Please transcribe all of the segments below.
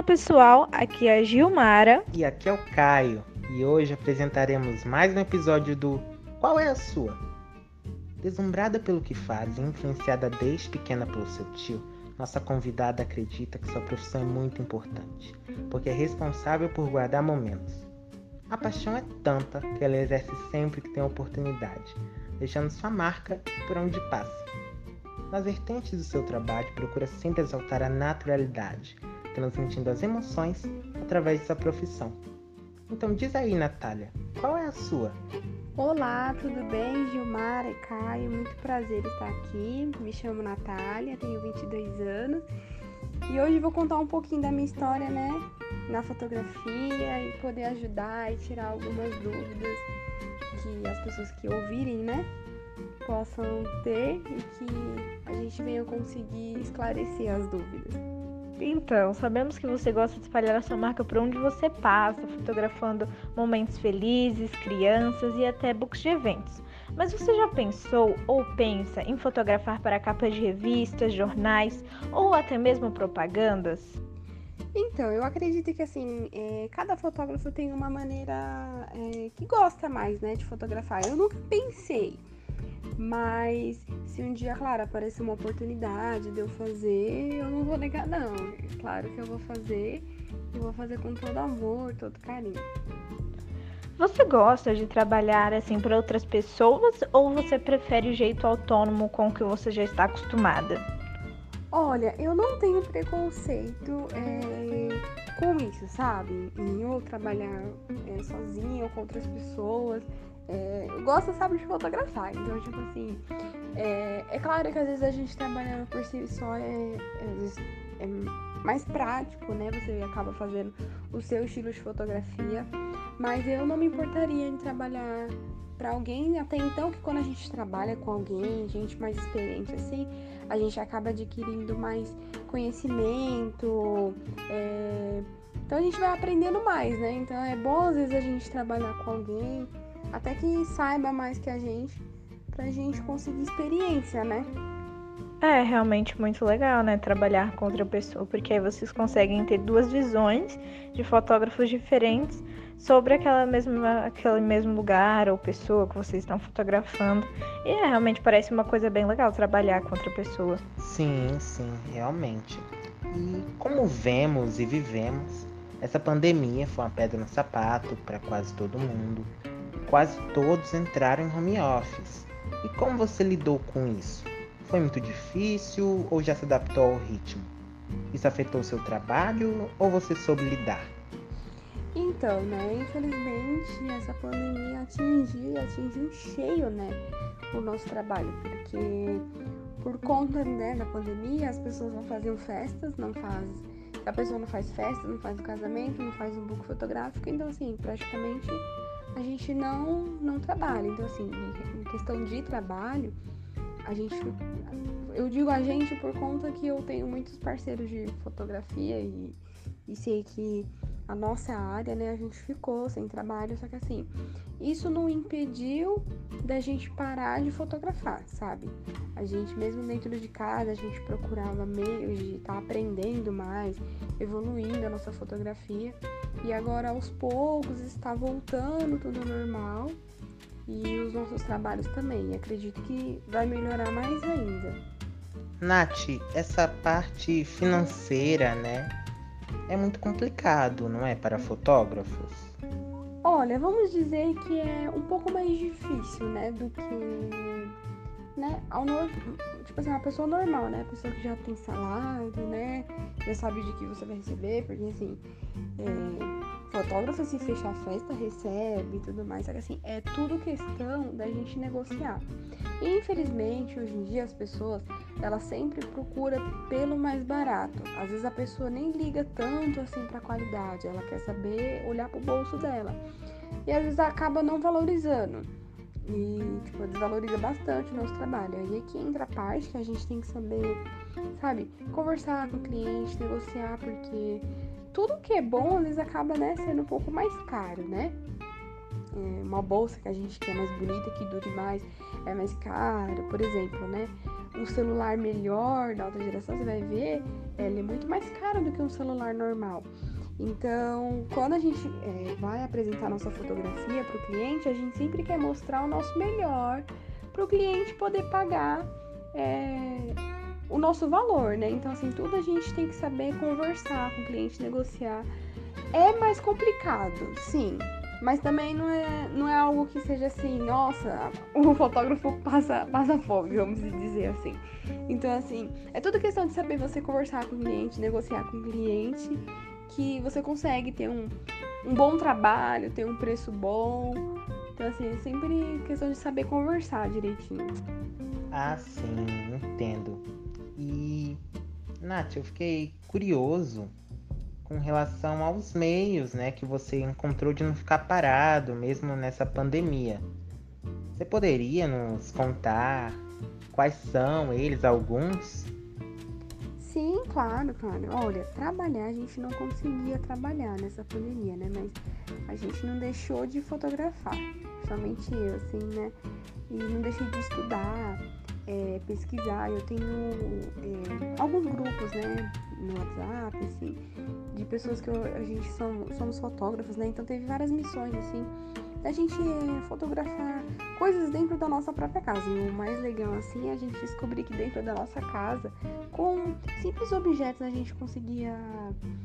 Olá pessoal, aqui é a Gilmara. E aqui é o Caio. E hoje apresentaremos mais um episódio do Qual é a Sua? Deslumbrada pelo que faz e influenciada desde pequena pelo seu tio, nossa convidada acredita que sua profissão é muito importante, porque é responsável por guardar momentos. A paixão é tanta que ela exerce sempre que tem oportunidade, deixando sua marca por onde passa. Nas vertentes do seu trabalho, procura sempre exaltar a naturalidade, transmitindo as emoções através de sua profissão. Então diz aí, Natália, qual é a sua? Olá, tudo bem? Gilmar e Caio, muito prazer estar aqui. Me chamo Natália, tenho 22 anos e hoje vou contar um pouquinho da minha história, né, na fotografia e poder ajudar e tirar algumas dúvidas que as pessoas que ouvirem, né, possam ter e que a gente venha conseguir esclarecer as dúvidas. Então, sabemos que você gosta de espalhar a sua marca por onde você passa, fotografando momentos felizes, crianças e até books de eventos. Mas você já pensou ou pensa em fotografar para capas de revistas, jornais ou até mesmo propagandas? Então, eu acredito que assim, é, cada fotógrafo tem uma maneira é, que gosta mais, né, de fotografar. Eu nunca pensei mas se um dia, claro, aparecer uma oportunidade de eu fazer, eu não vou negar não. Claro que eu vou fazer e vou fazer com todo amor, todo carinho. Você gosta de trabalhar assim para outras pessoas ou você prefere o jeito autônomo com o que você já está acostumada? Olha, eu não tenho preconceito é, com isso, sabe? Em eu trabalhar é, sozinha ou com outras pessoas. É, eu gosto, sabe, de fotografar. Então, tipo assim, é, é, claro que às vezes a gente trabalhando por si só é, é, é mais prático, né? Você acaba fazendo o seu estilo de fotografia. Mas eu não me importaria em trabalhar para alguém, até então que quando a gente trabalha com alguém, gente mais experiente assim, a gente acaba adquirindo mais conhecimento. É... Então a gente vai aprendendo mais, né? Então é bom às vezes a gente trabalhar com alguém até que saiba mais que a gente, pra gente conseguir experiência, né? É realmente muito legal, né? Trabalhar com outra pessoa, porque aí vocês conseguem ter duas visões de fotógrafos diferentes sobre aquela mesma, aquele mesmo lugar ou pessoa que vocês estão fotografando. E é, realmente parece uma coisa bem legal trabalhar com outra pessoa. Sim, sim, realmente. E como vemos e vivemos, essa pandemia foi uma pedra no sapato para quase todo mundo quase todos entraram em home office. E como você lidou com isso? Foi muito difícil ou já se adaptou ao ritmo? Isso afetou seu trabalho ou você soube lidar? Então, né, infelizmente essa pandemia atingiu e atingiu cheio, né, o nosso trabalho, porque por conta, né, da pandemia as pessoas não faziam festas, não faz, a pessoa não faz festa, não faz o casamento, não faz um book fotográfico, então assim, praticamente a gente não, não trabalha. Então, assim, em questão de trabalho, a gente. Eu digo a gente por conta que eu tenho muitos parceiros de fotografia e, e sei que a nossa área, né, a gente ficou sem trabalho, só que assim, isso não impediu da gente parar de fotografar, sabe? A gente, mesmo dentro de casa, a gente procurava meios de estar tá aprendendo mais, evoluindo a nossa fotografia. E agora, aos poucos, está voltando tudo normal e os nossos trabalhos também. Acredito que vai melhorar mais ainda. Nath, essa parte financeira, né? É muito complicado, não é, para fotógrafos? Olha, vamos dizer que é um pouco mais difícil, né, do que né, ao tipo assim, uma pessoa normal, né? Pessoa que já tem salário, né? Já sabe de que você vai receber, porque assim, é... fotógrafo se fechar a festa recebe e tudo mais. Só que assim, é tudo questão da gente negociar. E infelizmente, hoje em dia as pessoas, elas sempre procuram pelo mais barato. Às vezes a pessoa nem liga tanto assim pra qualidade, ela quer saber olhar pro bolso dela. E às vezes acaba não valorizando e tipo, desvaloriza bastante o nosso trabalho. Aí aqui entra a parte que a gente tem que saber, sabe, conversar com o cliente, negociar, porque tudo que é bom às vezes acaba né, sendo um pouco mais caro, né? É uma bolsa que a gente quer mais bonita, que dure mais, é mais caro, por exemplo, né? um celular melhor da alta geração, você vai ver, ele é muito mais caro do que um celular normal. Então, quando a gente é, vai apresentar nossa fotografia para o cliente, a gente sempre quer mostrar o nosso melhor para o cliente poder pagar é, o nosso valor, né? Então, assim, tudo a gente tem que saber conversar com o cliente, negociar. É mais complicado, sim, mas também não é, não é algo que seja assim, nossa, o fotógrafo passa, passa fome, vamos dizer assim. Então, assim, é tudo questão de saber você conversar com o cliente, negociar com o cliente, que você consegue ter um, um bom trabalho, ter um preço bom. Então, assim, é sempre questão de saber conversar direitinho. Ah, sim, entendo. E, Nath, eu fiquei curioso com relação aos meios, né, que você encontrou de não ficar parado, mesmo nessa pandemia. Você poderia nos contar quais são eles, alguns? Sim, claro, claro. Olha, trabalhar a gente não conseguia trabalhar nessa pandemia, né? Mas a gente não deixou de fotografar, somente eu, assim, né? E não deixei de estudar, é, pesquisar. Eu tenho é, alguns grupos, né, no WhatsApp, assim, de pessoas que eu, a gente somos, somos fotógrafos, né? Então teve várias missões, assim, da gente fotografar coisas dentro da nossa própria casa. E o mais legal, assim, é a gente descobrir que dentro da nossa casa, com simples objetos, a gente conseguia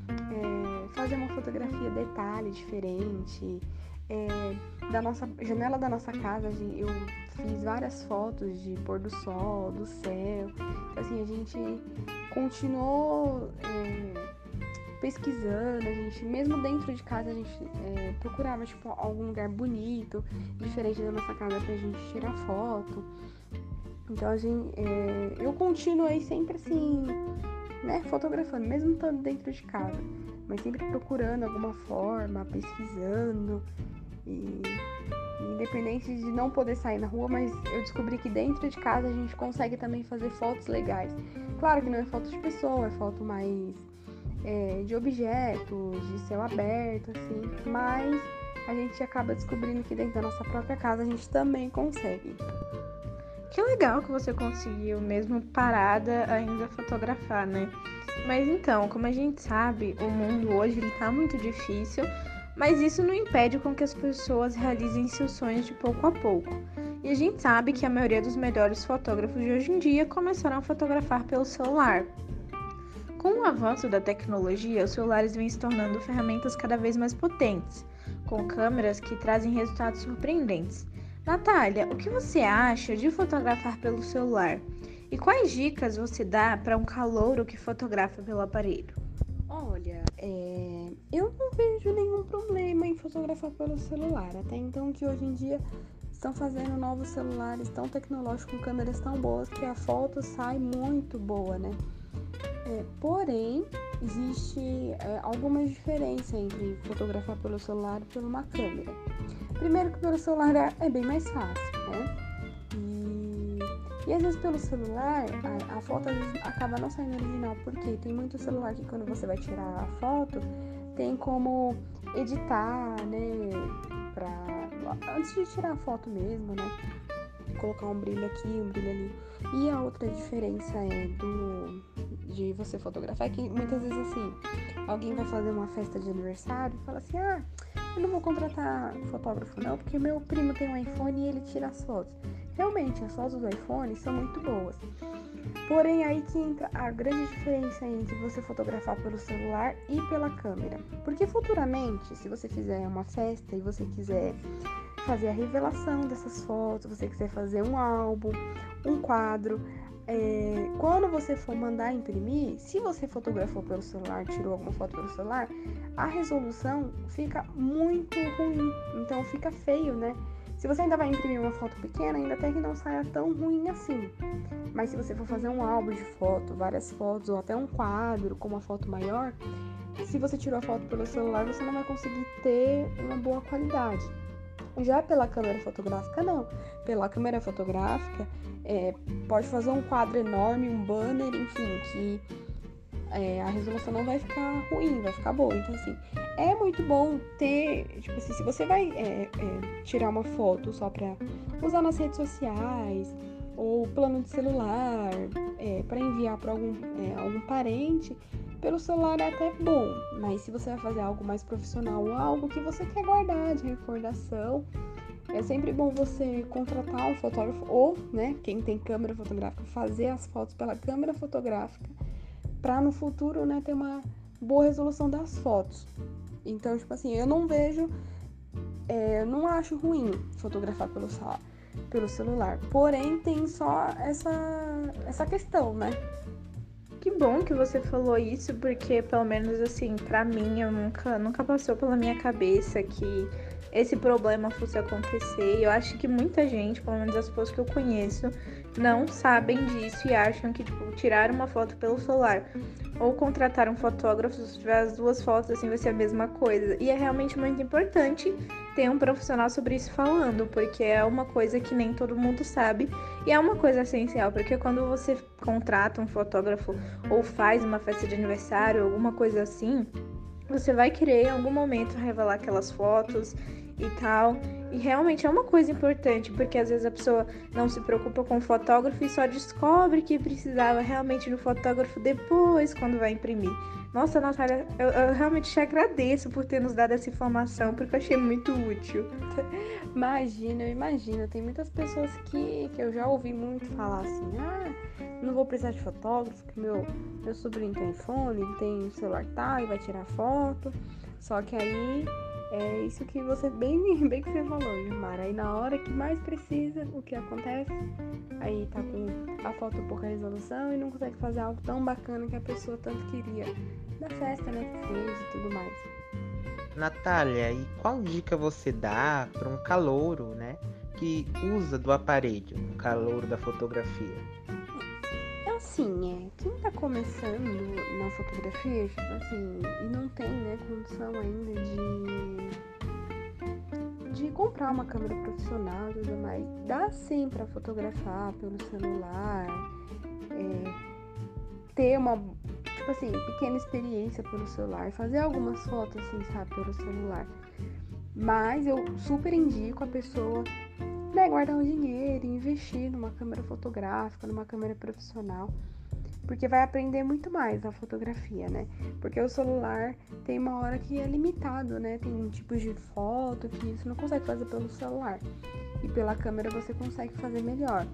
é, fazer uma fotografia detalhe diferente. É, da nossa janela da nossa casa, eu fiz várias fotos de pôr do sol, do céu. Então, assim, a gente continuou é, pesquisando, a gente, mesmo dentro de casa, a gente é, procurava, tipo, algum lugar bonito, diferente da nossa casa pra gente tirar foto. Então, a gente, é, eu continuei sempre assim, né, fotografando, mesmo estando dentro de casa, mas sempre procurando alguma forma, pesquisando e independente de não poder sair na rua, mas eu descobri que dentro de casa a gente consegue também fazer fotos legais. Claro que não é foto de pessoa, é foto mais é, de objetos, de céu aberto, assim, mas a gente acaba descobrindo que dentro da nossa própria casa a gente também consegue. Que legal que você conseguiu, mesmo parada, ainda fotografar, né? Mas então, como a gente sabe, o mundo hoje ele tá muito difícil mas isso não impede com que as pessoas realizem seus sonhos de pouco a pouco. E a gente sabe que a maioria dos melhores fotógrafos de hoje em dia começaram a fotografar pelo celular. Com o avanço da tecnologia, os celulares vêm se tornando ferramentas cada vez mais potentes, com câmeras que trazem resultados surpreendentes. Natália, o que você acha de fotografar pelo celular? E quais dicas você dá para um calouro que fotografa pelo aparelho? Olha, é... eu não vejo nenhum problema em fotografar pelo celular. Até então que hoje em dia estão fazendo novos celulares tão tecnológicos com câmeras tão boas que a foto sai muito boa, né? É, porém, existe é, alguma diferença entre fotografar pelo celular e por uma câmera. Primeiro que pelo celular é, é bem mais fácil, né? E às vezes pelo celular, a, a, foto acaba não saindo original, porque tem muito celular que quando você vai tirar a foto, tem como editar, né? Pra, antes de tirar a foto mesmo, né? Colocar um brilho aqui, um brilho ali. E a outra diferença é do de você fotografar é que muitas vezes assim, alguém vai fazer uma festa de aniversário e fala assim, ah, eu não vou contratar fotógrafo não, porque meu primo tem um iPhone e ele tira as fotos. Realmente, as fotos do iPhone são muito boas. Porém, aí que entra a grande diferença entre você fotografar pelo celular e pela câmera. Porque futuramente, se você fizer uma festa e você quiser fazer a revelação dessas fotos, você quiser fazer um álbum, um quadro, é, quando você for mandar imprimir, se você fotografou pelo celular, tirou alguma foto pelo celular, a resolução fica muito ruim. Então fica feio, né? Se você ainda vai imprimir uma foto pequena, ainda até que não saia tão ruim assim. Mas se você for fazer um álbum de foto, várias fotos, ou até um quadro com uma foto maior, se você tirou a foto pelo celular, você não vai conseguir ter uma boa qualidade. Já pela câmera fotográfica, não. Pela câmera fotográfica, é, pode fazer um quadro enorme, um banner, enfim, que é, a resolução não vai ficar ruim, vai ficar boa. Então, assim, é muito bom ter, tipo assim, se você vai é, é, tirar uma foto só pra usar nas redes sociais, ou plano de celular, é, para enviar para algum, é, algum parente, pelo celular é até bom, mas se você vai fazer algo mais profissional ou algo que você quer guardar de recordação, é sempre bom você contratar um fotógrafo ou, né, quem tem câmera fotográfica, fazer as fotos pela câmera fotográfica para no futuro, né, ter uma boa resolução das fotos. Então, tipo assim, eu não vejo, é, não acho ruim fotografar pelo celular pelo celular. Porém, tem só essa, essa questão, né? Que bom que você falou isso, porque pelo menos assim, para mim, eu nunca, nunca passou pela minha cabeça que esse problema fosse acontecer. Eu acho que muita gente, pelo menos as pessoas que eu conheço, não sabem disso e acham que, tipo, tirar uma foto pelo celular ou contratar um fotógrafo, se tiver as duas fotos, assim, vai ser a mesma coisa. E é realmente muito importante ter um profissional sobre isso falando, porque é uma coisa que nem todo mundo sabe e é uma coisa essencial, porque quando você contrata um fotógrafo ou faz uma festa de aniversário, alguma coisa assim, você vai querer em algum momento revelar aquelas fotos e tal. E realmente é uma coisa importante, porque às vezes a pessoa não se preocupa com o fotógrafo e só descobre que precisava realmente do fotógrafo depois, quando vai imprimir. Nossa, Natália, eu, eu realmente te agradeço por ter nos dado essa informação, porque eu achei muito útil. Imagina, eu imagino. Tem muitas pessoas que, que eu já ouvi muito falar assim: ah, não vou precisar de fotógrafo, que meu, meu sobrinho tem iPhone, tem celular tal e vai tirar foto. Só que aí é isso que você bem, bem que você falou, Gilmar. Aí na hora que mais precisa, o que acontece? Aí tá com a foto pouca resolução e não consegue fazer algo tão bacana que a pessoa tanto queria. Da festa, né, que fez e tudo mais. Natália, e qual dica você dá para um calouro, né, que usa do aparelho, um calouro da fotografia? Assim, é, quem tá começando na fotografia, tipo assim, e não tem, né, condição ainda de de comprar uma câmera profissional e tudo mais, dá sim para fotografar pelo celular, é, ter uma, tipo assim, pequena experiência pelo celular, fazer algumas fotos assim, sabe, pelo celular. Mas eu super indico a pessoa né, guardar um dinheiro, investir numa câmera fotográfica, numa câmera profissional, porque vai aprender muito mais na fotografia, né? Porque o celular tem uma hora que é limitado, né? Tem tipos de foto que você não consegue fazer pelo celular e pela câmera você consegue fazer melhor.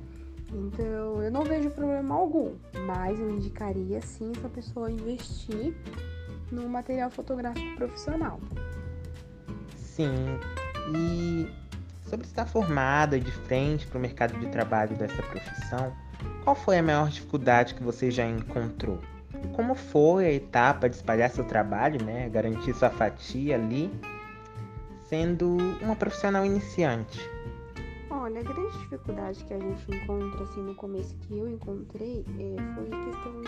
Então, eu não vejo problema algum, mas eu indicaria sim essa pessoa investir num material fotográfico profissional. Sim, e sobre estar formada de frente para o mercado de trabalho dessa profissão, qual foi a maior dificuldade que você já encontrou? E como foi a etapa de espalhar seu trabalho, né, garantir sua fatia ali, sendo uma profissional iniciante? Olha, a grande dificuldade que a gente encontra assim no começo que eu encontrei é, foi a questão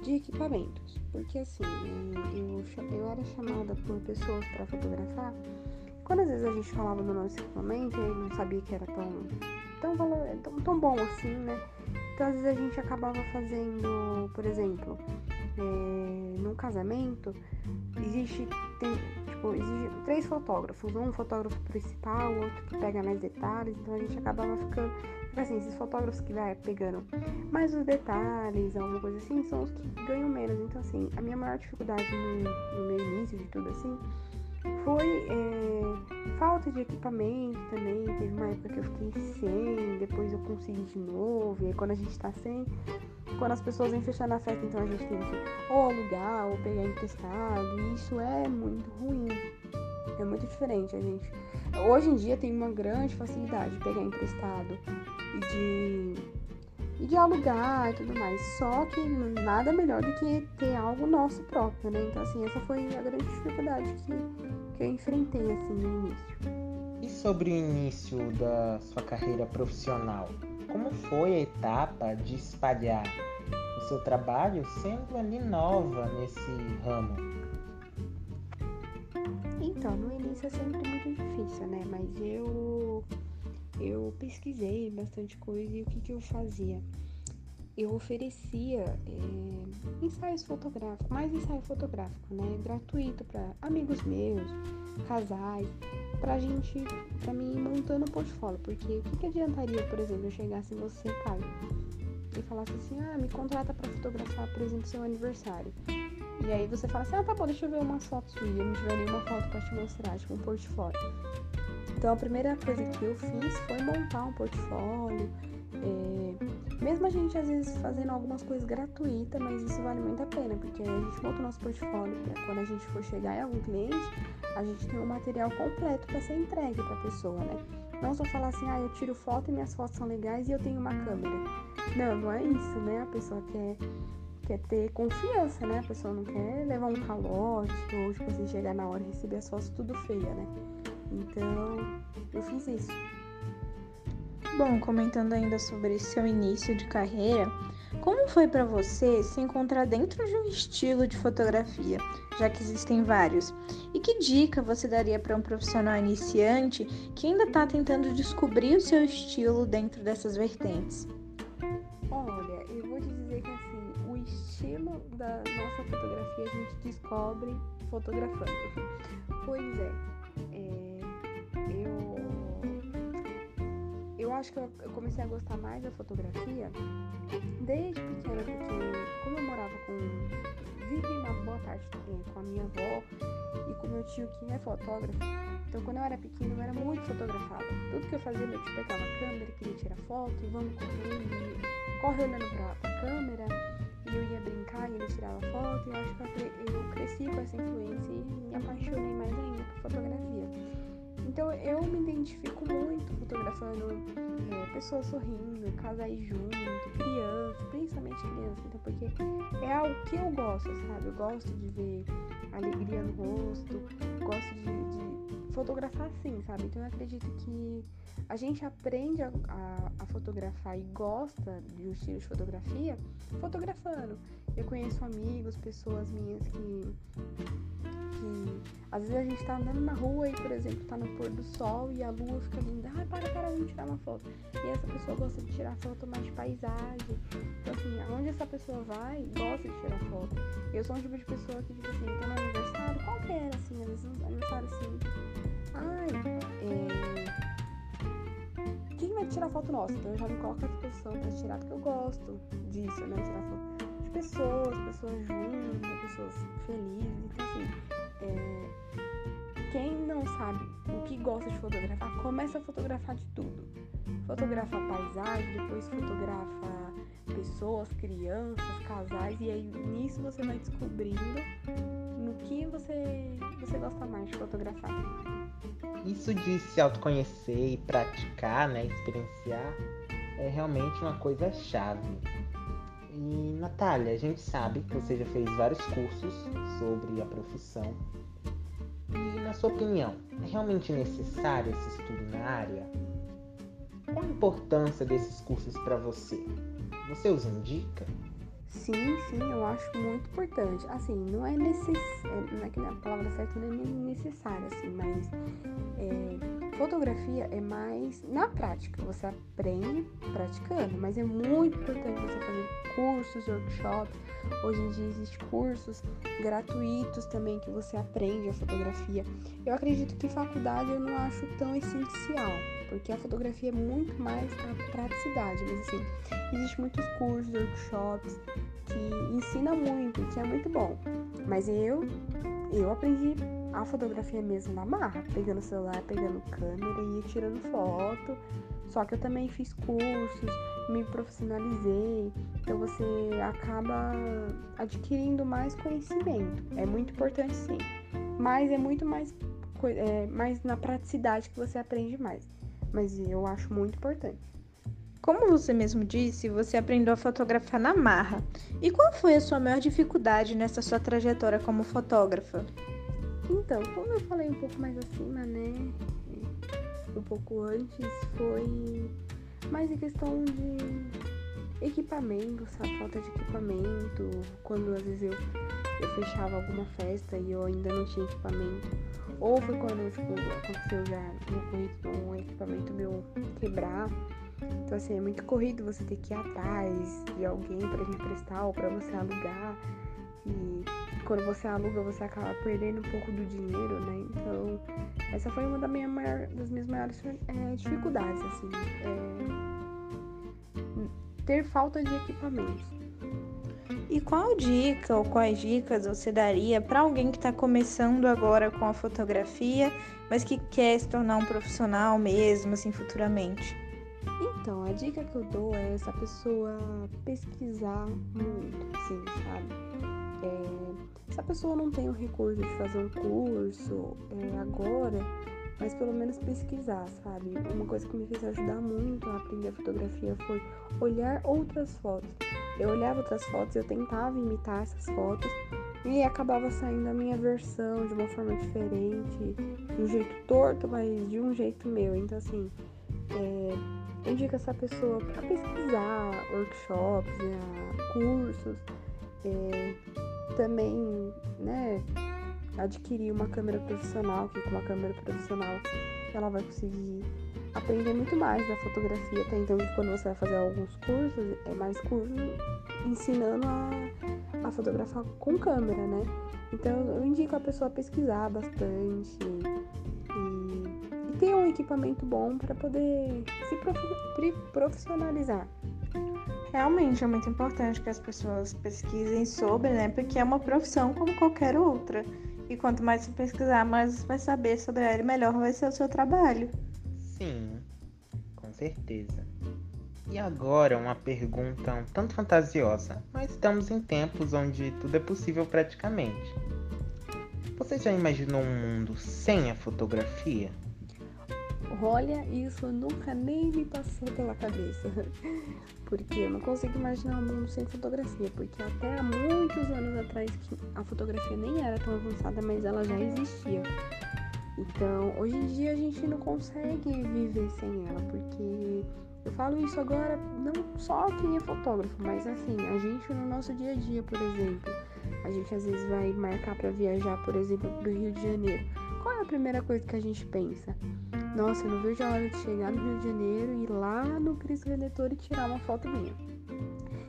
de, de equipamentos, porque assim é, eu, eu era chamada por pessoas para fotografar quando às vezes a gente falava do nosso equipamento e não sabia que era tão, tão, valor, tão, tão bom assim, né? Então às vezes a gente acabava fazendo, por exemplo, é, num casamento, existe, tem, tipo, existe três fotógrafos, um fotógrafo principal, outro que pega mais detalhes, então a gente acabava ficando. Assim, esses fotógrafos que vai pegando mais os detalhes, alguma coisa assim, são os que ganham menos. Então, assim, a minha maior dificuldade no, no meu início de tudo assim foi é, falta de equipamento também. Teve uma época que eu fiquei sem, depois eu consegui de novo. E aí quando a gente tá sem, quando as pessoas vêm fechar na festa, então a gente tem que ou alugar ou pegar emprestado. E isso é muito ruim. É muito diferente a gente. Hoje em dia tem uma grande facilidade de pegar emprestado e de e de alugar e tudo mais. Só que nada melhor do que ter algo nosso próprio, né? Então, assim, essa foi a grande dificuldade que, que eu enfrentei, assim, no início. E sobre o início da sua carreira profissional? Como foi a etapa de espalhar o seu trabalho sendo ali nova nesse ramo? Então, no início é sempre muito difícil, né? Mas eu eu pesquisei bastante coisa e o que, que eu fazia? eu oferecia é, ensaios fotográficos, mais ensaio fotográfico, né? Gratuito para amigos meus, casais, pra gente, pra mim ir montando o portfólio. Porque o que, que adiantaria, por exemplo, eu chegasse em você, Caio, e falasse assim, ah, me contrata para fotografar, por exemplo, seu aniversário. E aí você fala assim, ah, tá bom, deixa eu ver umas fotos suas. Eu não tiver nenhuma foto pra te mostrar, tipo um portfólio. Então a primeira coisa que eu fiz foi montar um portfólio. É, mesmo a gente às vezes fazendo algumas coisas gratuitas, mas isso vale muito a pena, porque a gente monta o nosso portfólio para quando a gente for chegar em algum cliente, a gente tem um material completo para ser entregue para a pessoa, né? Não só falar assim, ah, eu tiro foto e minhas fotos são legais e eu tenho uma câmera. Não, não é isso, né? A pessoa quer quer ter confiança, né? A pessoa não quer levar um calote ou, tipo assim, chegar na hora e receber as fotos tudo feia, né? Então, eu fiz isso. Bom, comentando ainda sobre seu início de carreira, como foi para você se encontrar dentro de um estilo de fotografia, já que existem vários? E que dica você daria para um profissional iniciante que ainda está tentando descobrir o seu estilo dentro dessas vertentes? Olha, eu vou te dizer que assim, o estilo da nossa fotografia a gente descobre fotografando. Pois é, é eu acho que eu, comecei a gostar mais da fotografia desde pequena, porque como eu morava com. vivi uma boa parte do tempo com a minha avó e com meu tio que é fotógrafo, então quando eu era pequena eu era muito fotografada. Tudo que eu fazia, meu tio pegava a câmera, queria tirar foto, e vamos correndo, corre olhando pra, pra câmera, e eu ia brincar e ele tirava foto, e eu acho que eu cresci com essa influência e me apaixonei mais ainda por fotografia. Então eu me identifico muito fotografando é, pessoas sorrindo, casais juntos, crianças, principalmente crianças, então, porque é algo que eu gosto, sabe? Eu gosto de ver alegria no rosto, gosto de, de fotografar assim, sabe? Então eu acredito que a gente aprende a, a, a, fotografar e gosta de um estilo de fotografia fotografando. Eu conheço amigos, pessoas minhas que, que às vezes a gente tá andando na rua e, por exemplo, tá no pôr do sol e a lua fica linda. Ah, para, para, vamos tirar uma foto. E essa pessoa gosta de tirar foto mais de paisagem. Então, assim, aonde essa pessoa vai, gosta de tirar foto. Eu sou um tipo de pessoa que, tipo assim, tá no aniversário, qualquer, assim, às vezes um aniversário assim. Ai, é quem vai tirar foto nossa? Então eu já me coloco à disposição pra tirar, porque eu gosto disso, né? Tirar foto pessoas, pessoas juntas, pessoas felizes. Então, assim, é... quem não sabe o que gosta de fotografar, começa a fotografar de tudo. Fotografa paisagem, depois fotografa pessoas, crianças, casais, e aí nisso você vai descobrindo no que você, você gosta mais de fotografar. Isso de se autoconhecer e praticar, né, experienciar, é realmente uma coisa chave. E Natália, a gente sabe que você já fez vários cursos sobre a profissão. E na sua opinião, é realmente necessário esse estudo na área? Qual a importância desses cursos para você? Você os indica? Sim, sim, eu acho muito importante. Assim, não é necessário, é, não é que a palavra certa não é necessária, assim, mas é, fotografia é mais na prática. Você aprende praticando, mas é muito importante você fazer cursos, workshops. Hoje em dia existem cursos gratuitos também que você aprende a fotografia. Eu acredito que faculdade eu não acho tão essencial, porque a fotografia é muito mais a praticidade, mas assim, existem muitos cursos, workshops que ensina muito, que é muito bom. Mas eu eu aprendi a fotografia mesmo na marra, pegando celular, pegando câmera e tirando foto. Só que eu também fiz cursos, me profissionalizei, então você acaba adquirindo mais conhecimento. É muito importante sim, mas é muito mais, é, mais na praticidade que você aprende mais. Mas eu acho muito importante. Como você mesmo disse, você aprendeu a fotografar na marra. E qual foi a sua maior dificuldade nessa sua trajetória como fotógrafa? Então, como eu falei um pouco mais acima, né? Um pouco antes, foi mais em questão de equipamento, sabe? Falta de equipamento. Quando às vezes eu, eu fechava alguma festa e eu ainda não tinha equipamento. Ou foi quando tipo, aconteceu já no ocorrido um equipamento meu quebrar Então, assim, é muito corrido você ter que ir atrás de alguém para te emprestar ou para você alugar. E quando você aluga, você acaba perdendo um pouco do dinheiro, né? Então, essa foi uma da minha maior, das minhas maiores é, dificuldades, assim. É, ter falta de equipamentos. E qual dica ou quais dicas você daria para alguém que está começando agora com a fotografia, mas que quer se tornar um profissional mesmo, assim, futuramente? Então, a dica que eu dou é essa pessoa pesquisar muito, assim, sabe? É, se a pessoa não tem o recurso de fazer um curso é, agora, mas pelo menos pesquisar, sabe? Uma coisa que me fez ajudar muito a aprender fotografia foi olhar outras fotos. Eu olhava outras fotos, eu tentava imitar essas fotos e acabava saindo a minha versão de uma forma diferente, de um jeito torto, mas de um jeito meu. Então, assim, é, indico essa pessoa para pesquisar workshops, né, cursos, é, também, né, adquirir uma câmera profissional, que com uma câmera profissional ela vai conseguir aprender muito mais da fotografia. Até então, quando você vai fazer alguns cursos, é mais curso ensinando a, a fotografar com câmera, né? Então, eu indico a pessoa pesquisar bastante e, e ter um equipamento bom para poder se profissionalizar. Realmente é muito importante que as pessoas pesquisem sobre, né? Porque é uma profissão como qualquer outra. E quanto mais você pesquisar, mais você vai saber sobre ela e melhor vai ser o seu trabalho. Sim, com certeza. E agora uma pergunta um tanto fantasiosa, mas estamos em tempos onde tudo é possível praticamente. Você já imaginou um mundo sem a fotografia? Olha, isso nunca nem me passou pela cabeça. Porque eu não consigo imaginar um mundo sem fotografia. Porque até há muitos anos atrás a fotografia nem era tão avançada, mas ela já existia. Então, hoje em dia a gente não consegue viver sem ela, porque eu falo isso agora não só quem é fotógrafo, mas assim, a gente no nosso dia a dia, por exemplo, a gente às vezes vai marcar para viajar, por exemplo, para o Rio de Janeiro. Qual é a primeira coisa que a gente pensa? Nossa, eu não vejo a hora de chegar no Rio de Janeiro e ir lá no Cristo Redentor e tirar uma foto minha.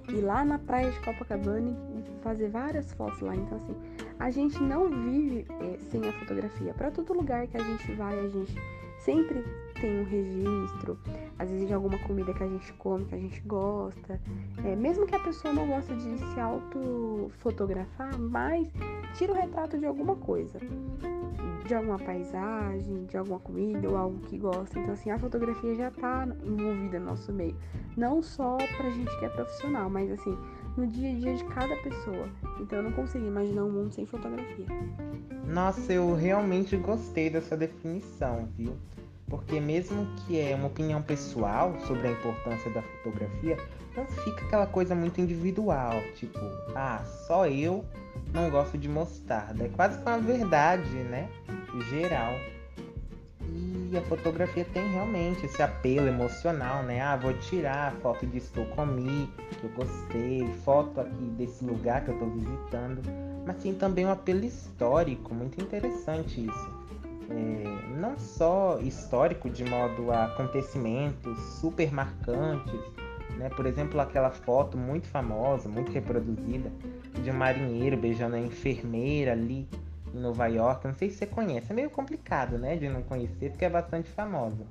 Ir lá na praia de Copacabana e fazer várias fotos lá. Então, assim, a gente não vive é, sem a fotografia. Para todo lugar que a gente vai, a gente sempre tem um registro, às vezes de alguma comida que a gente come, que a gente gosta. É, mesmo que a pessoa não goste de se auto-fotografar, mas tira o retrato de alguma coisa. De alguma paisagem, de alguma comida ou algo que gosta. Então, assim, a fotografia já está envolvida no nosso meio. Não só pra gente que é profissional, mas assim, no dia a dia de cada pessoa. Então eu não consigo imaginar um mundo sem fotografia. Nossa, eu realmente gostei dessa definição, viu? Porque mesmo que é uma opinião pessoal sobre a importância da fotografia, não fica aquela coisa muito individual, tipo, ah, só eu não gosto de mostarda. É quase uma verdade, né? Geral. E a fotografia tem realmente esse apelo emocional, né? Ah, vou tirar foto de estou comigo, que eu gostei, foto aqui desse lugar que eu estou visitando. Mas tem também um apelo histórico, muito interessante isso é, não só histórico de modo a acontecimentos super marcantes, né? Por exemplo, aquela foto muito famosa, muito reproduzida, de um marinheiro beijando a enfermeira ali em Nova York. Não sei se você conhece, é meio complicado, né, de não conhecer, porque é bastante famosa.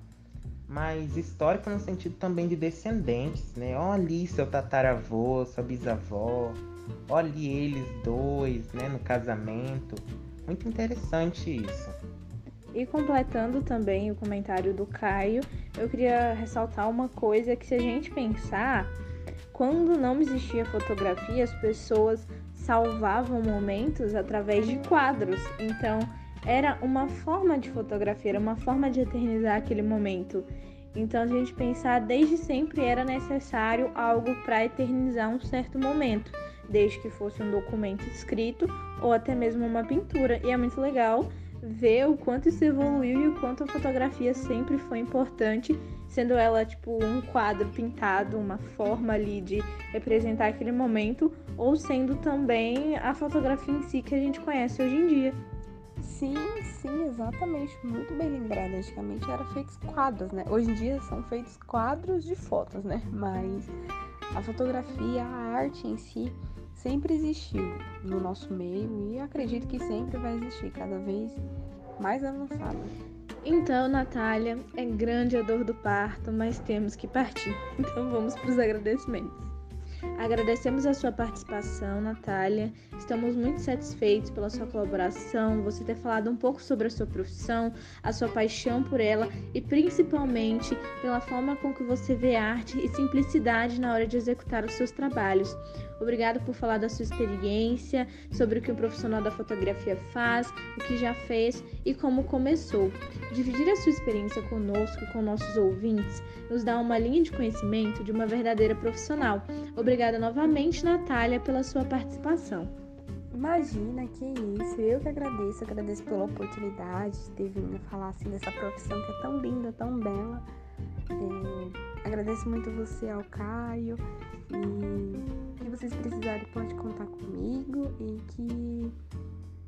Mas histórico no sentido também de descendentes, né? Olha ali seu tataravô, sua bisavó, olha eles dois, né, no casamento. Muito interessante isso. E completando também o comentário do Caio, eu queria ressaltar uma coisa que se a gente pensar, quando não existia fotografia, as pessoas salvavam momentos através de quadros. Então, era uma forma de fotografia, era uma forma de eternizar aquele momento. Então, a gente pensar desde sempre era necessário algo para eternizar um certo momento, desde que fosse um documento escrito ou até mesmo uma pintura. E é muito legal ver o quanto isso evoluiu e o quanto a fotografia sempre foi importante, sendo ela tipo um quadro pintado, uma forma ali de representar aquele momento, ou sendo também a fotografia em si que a gente conhece hoje em dia. Sim, sim, exatamente. Muito bem lembrado. Antigamente era feitos quadros, né? Hoje em dia são feitos quadros de fotos, né? Mas a fotografia, a arte em si, sempre existiu no nosso meio e acredito que sempre vai existir, cada vez mais avançada. Então, Natália, é grande a dor do parto, mas temos que partir. Então vamos para os agradecimentos. Agradecemos a sua participação, Natália. Estamos muito satisfeitos pela sua colaboração, você ter falado um pouco sobre a sua profissão, a sua paixão por ela e principalmente pela forma com que você vê arte e simplicidade na hora de executar os seus trabalhos. Obrigado por falar da sua experiência, sobre o que um profissional da fotografia faz, o que já fez e como começou. Dividir a sua experiência conosco e com nossos ouvintes nos dá uma linha de conhecimento de uma verdadeira profissional. Obrigada novamente, Natália, pela sua participação. Imagina, que isso. Eu que agradeço, agradeço pela oportunidade de ter vindo falar assim dessa profissão que é tão linda, tão bela. É, agradeço muito você ao Caio e vocês precisarem pode contar comigo e que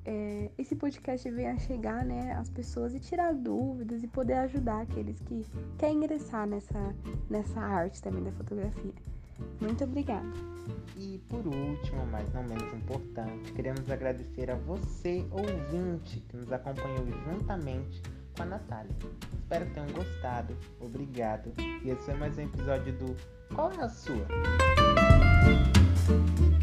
é, esse podcast venha chegar né, às pessoas e tirar dúvidas e poder ajudar aqueles que querem ingressar nessa, nessa arte também da fotografia. Muito obrigada. E por último, mas não menos importante, queremos agradecer a você, ouvinte, que nos acompanhou juntamente com a Natália. Espero que tenham gostado. Obrigado. E esse foi mais um episódio do Qual é a sua? thank you